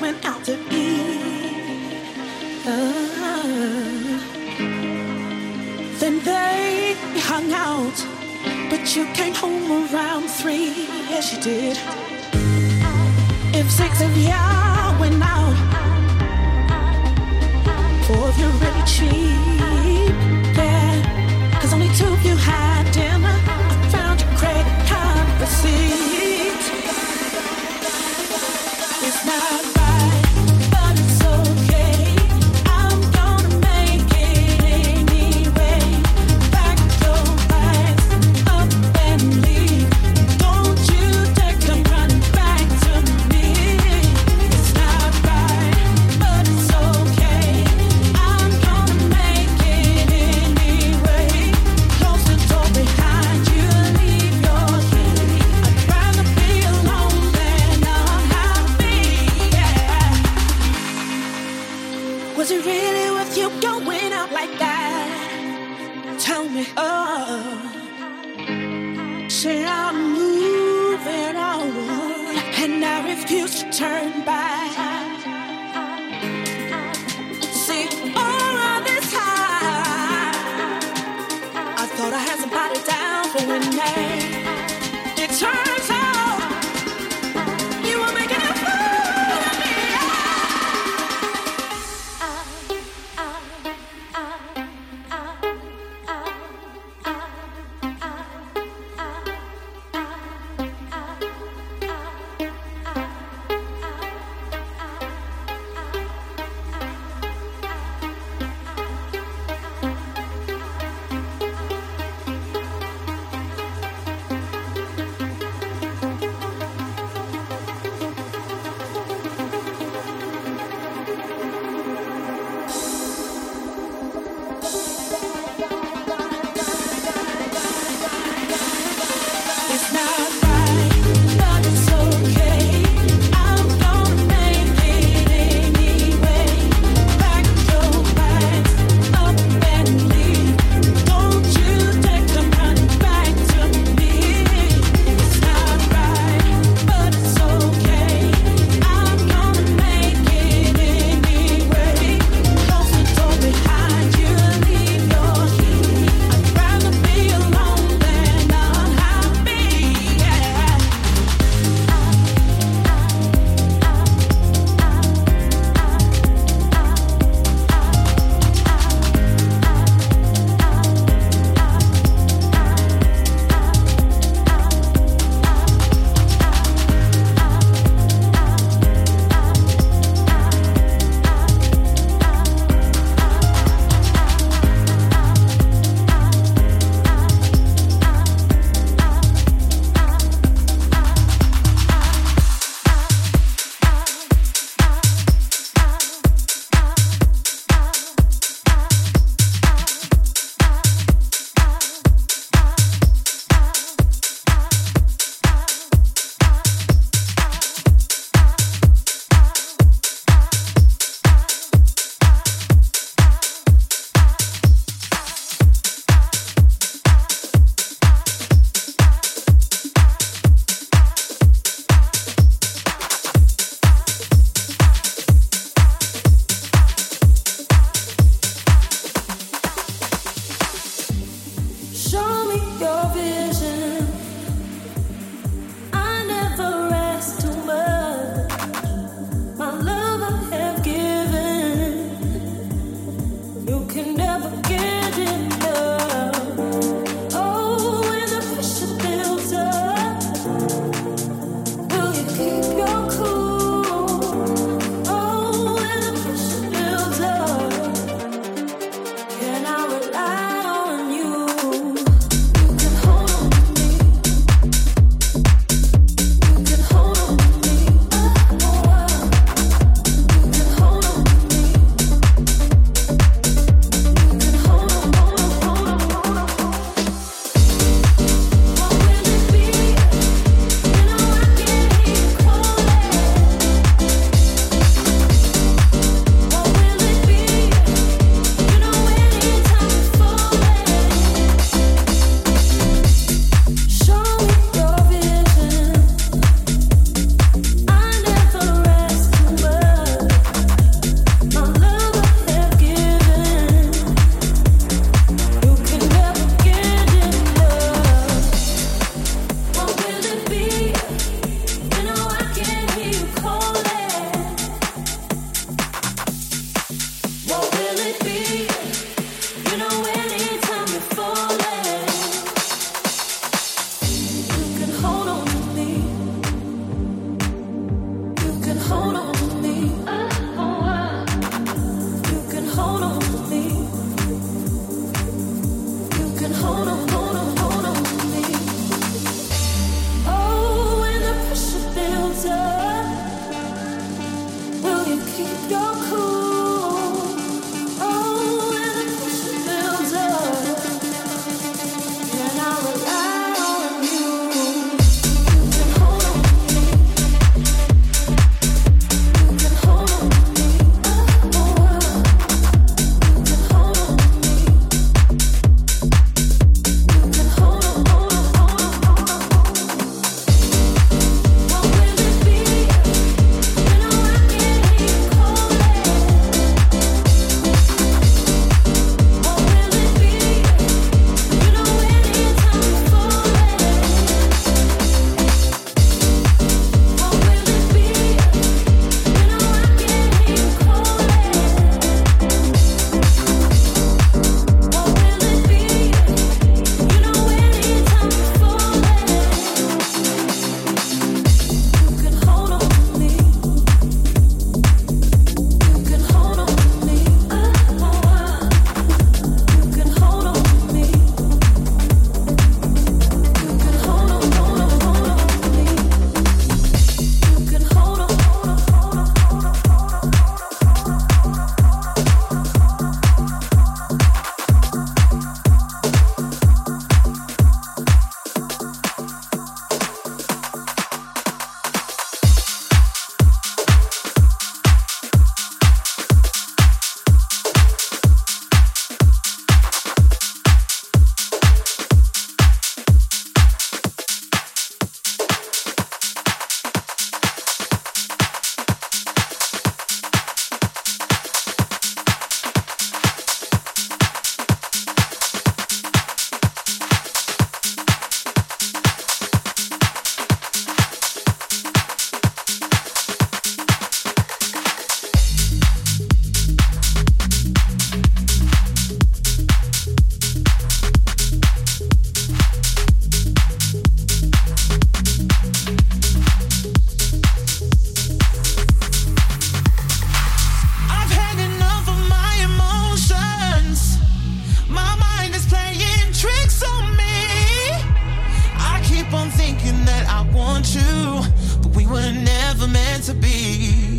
went out to eat. Uh, then they hung out, but you came home around three. Yes, you did. If six of y'all went out, four of you really cheap. Yeah, Cause only two of you had dinner. I found you great conversation. To be.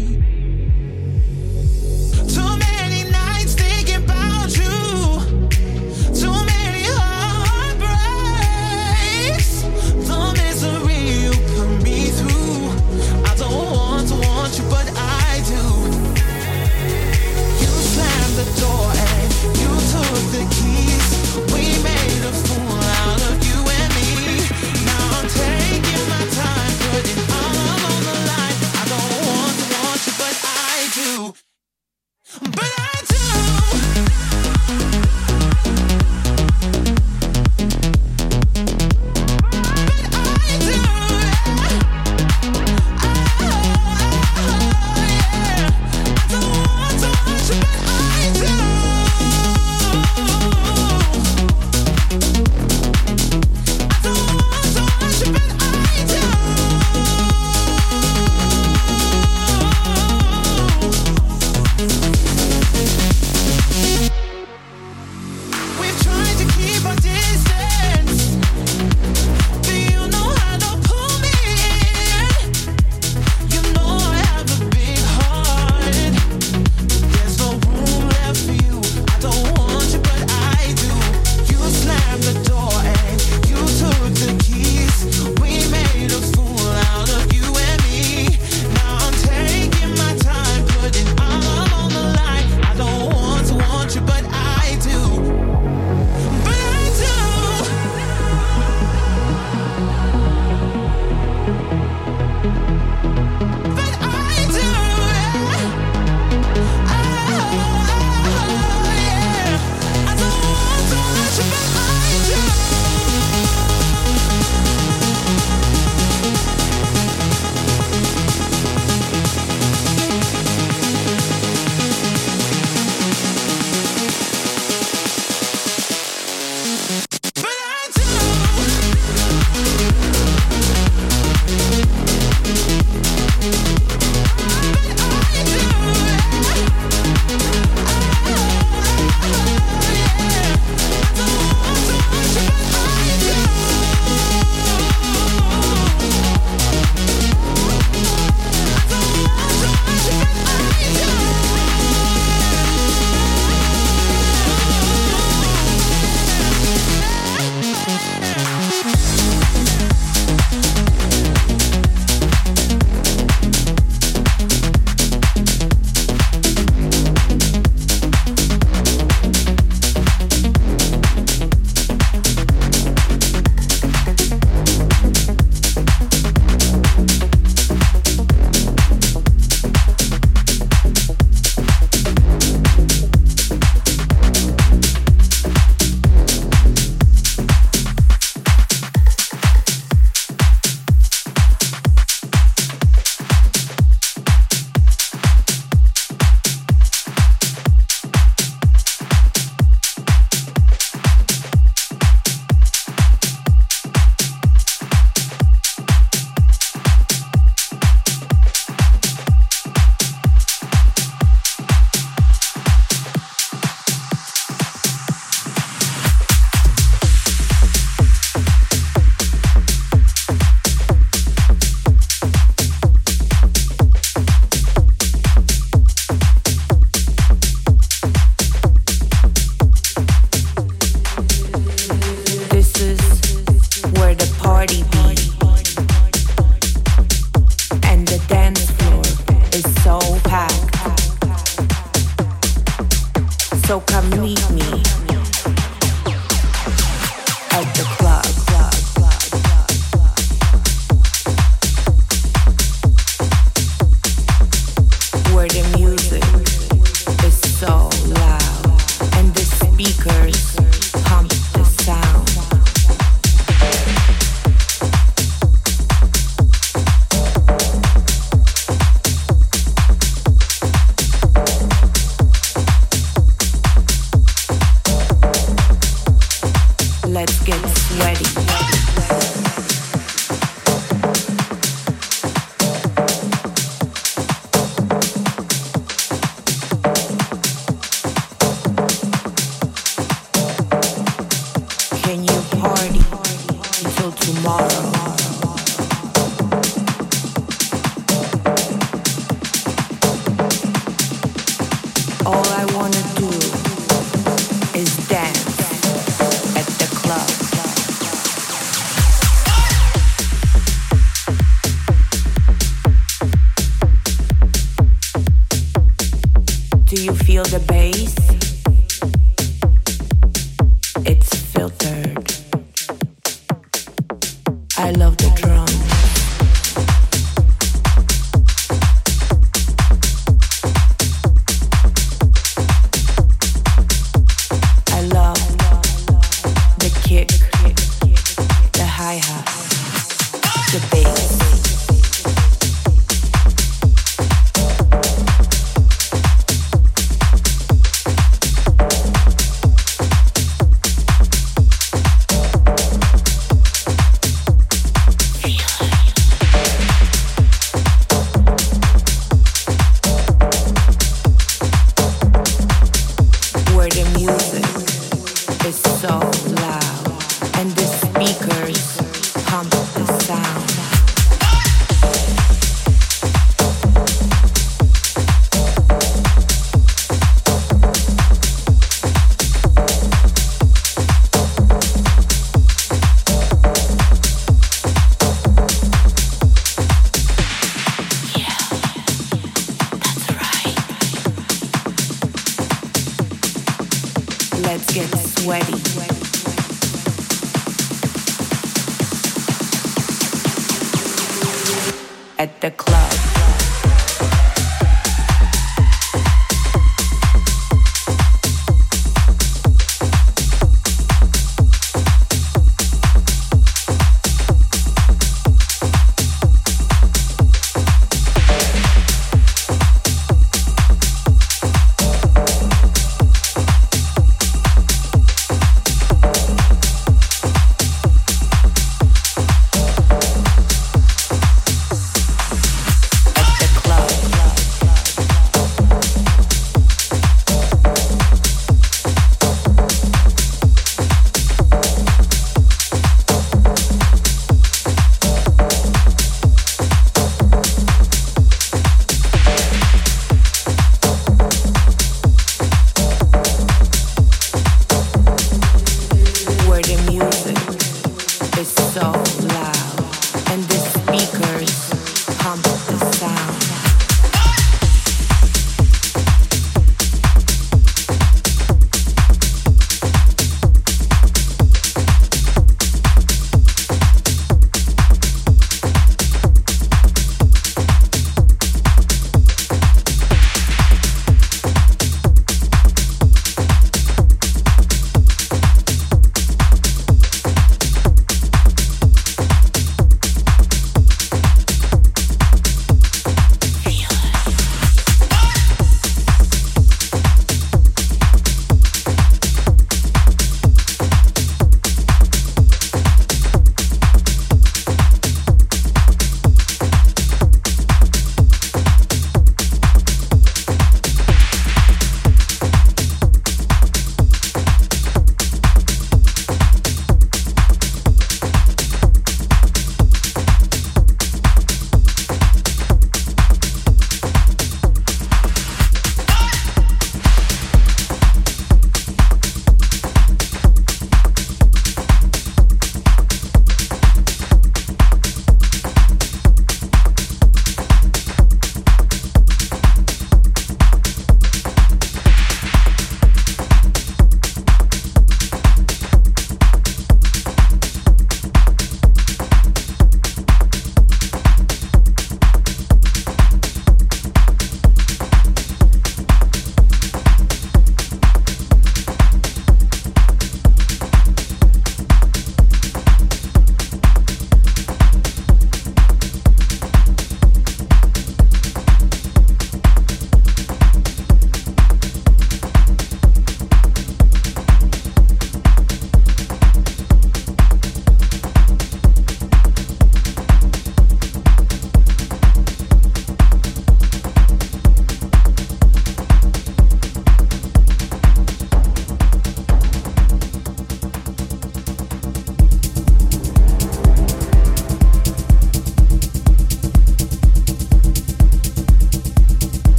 Do you feel the bass?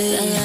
Yesterday,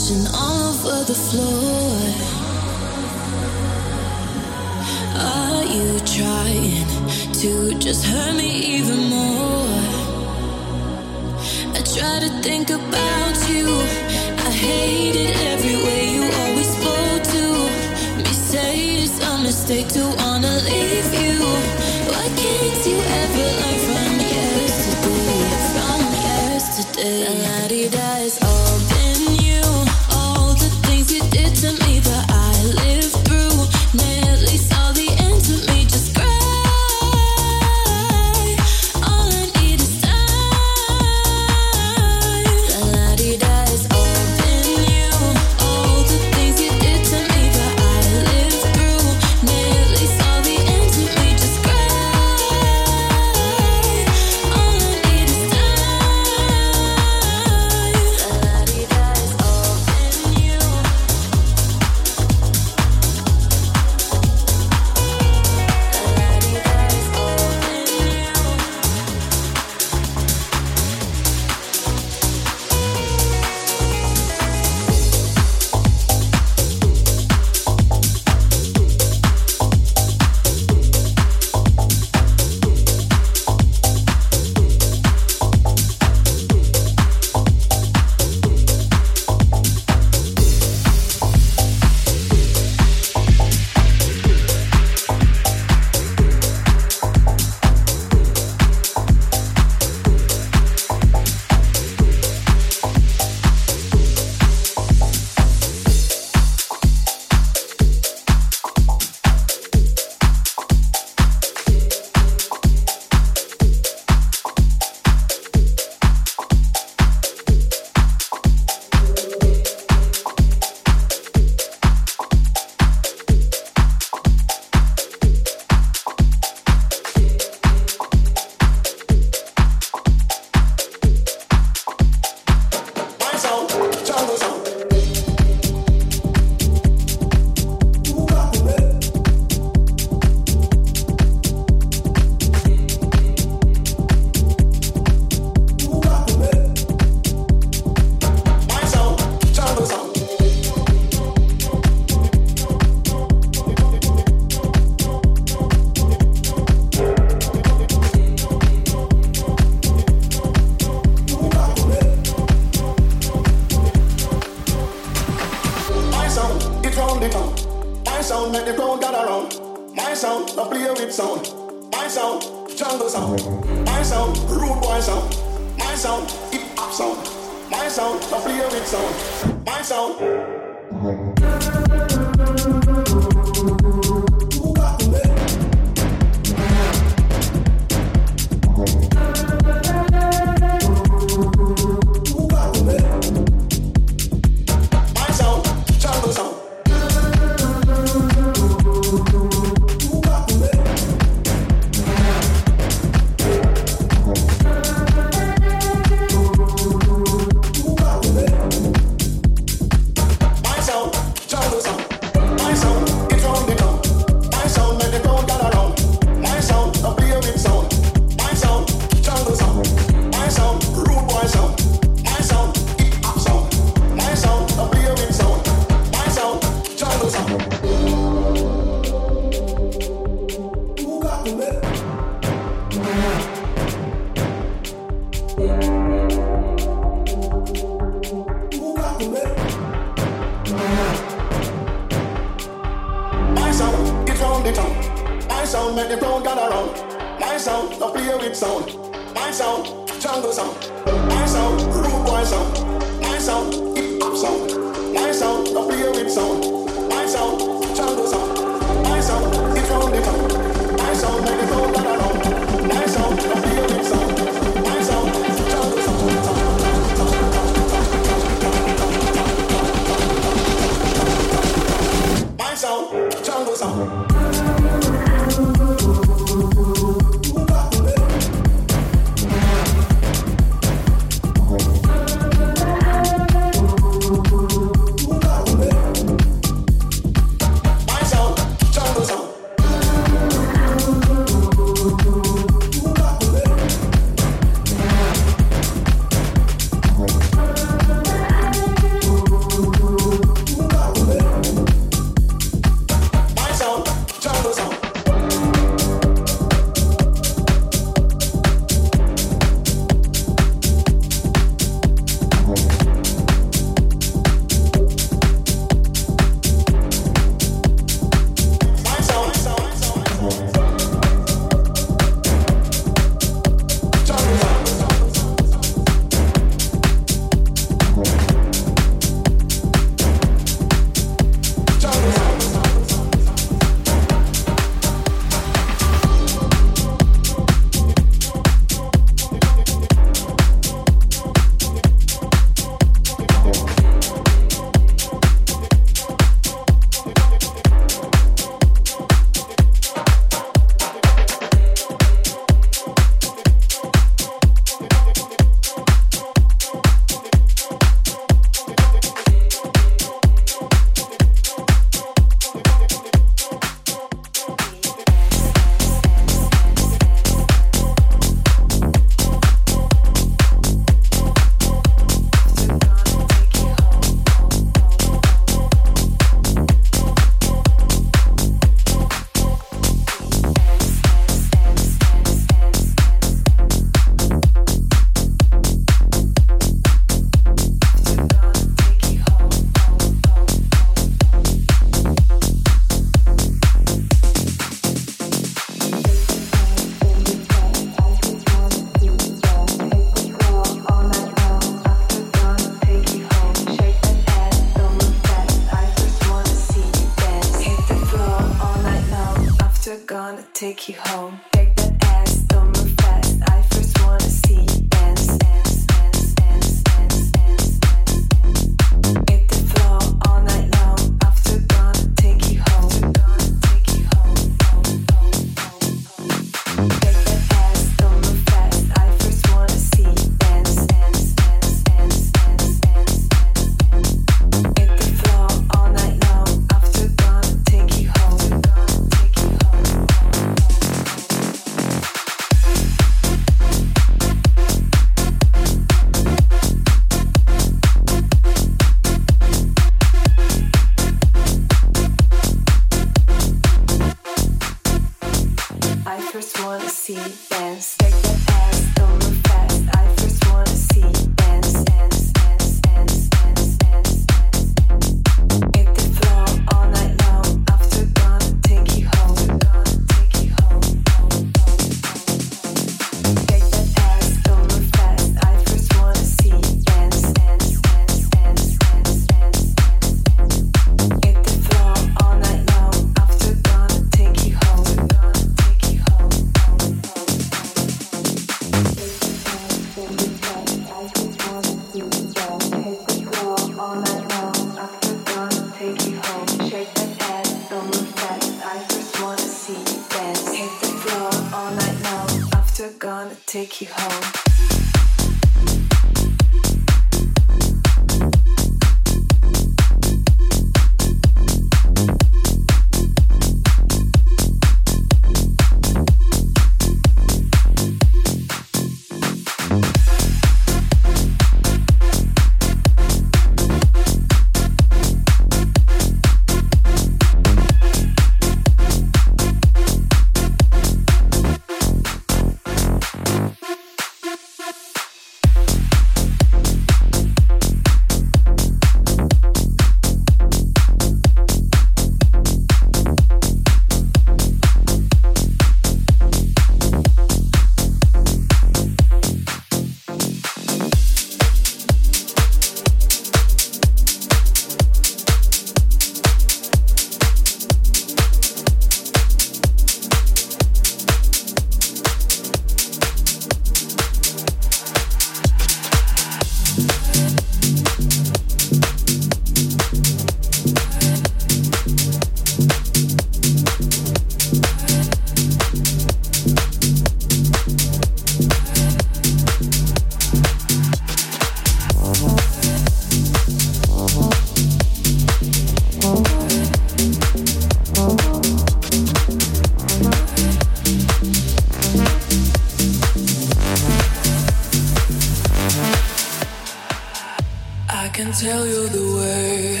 tell you the way.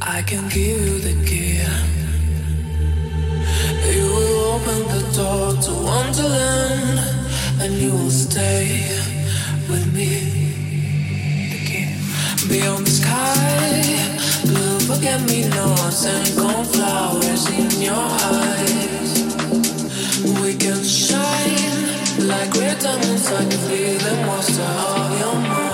I can give you the key. You will open the door to Wonderland, and you will stay with me. Beyond the sky, blue forget me nots and cornflowers in your eyes. We can shine like great diamonds. I can feel the monster of your mind.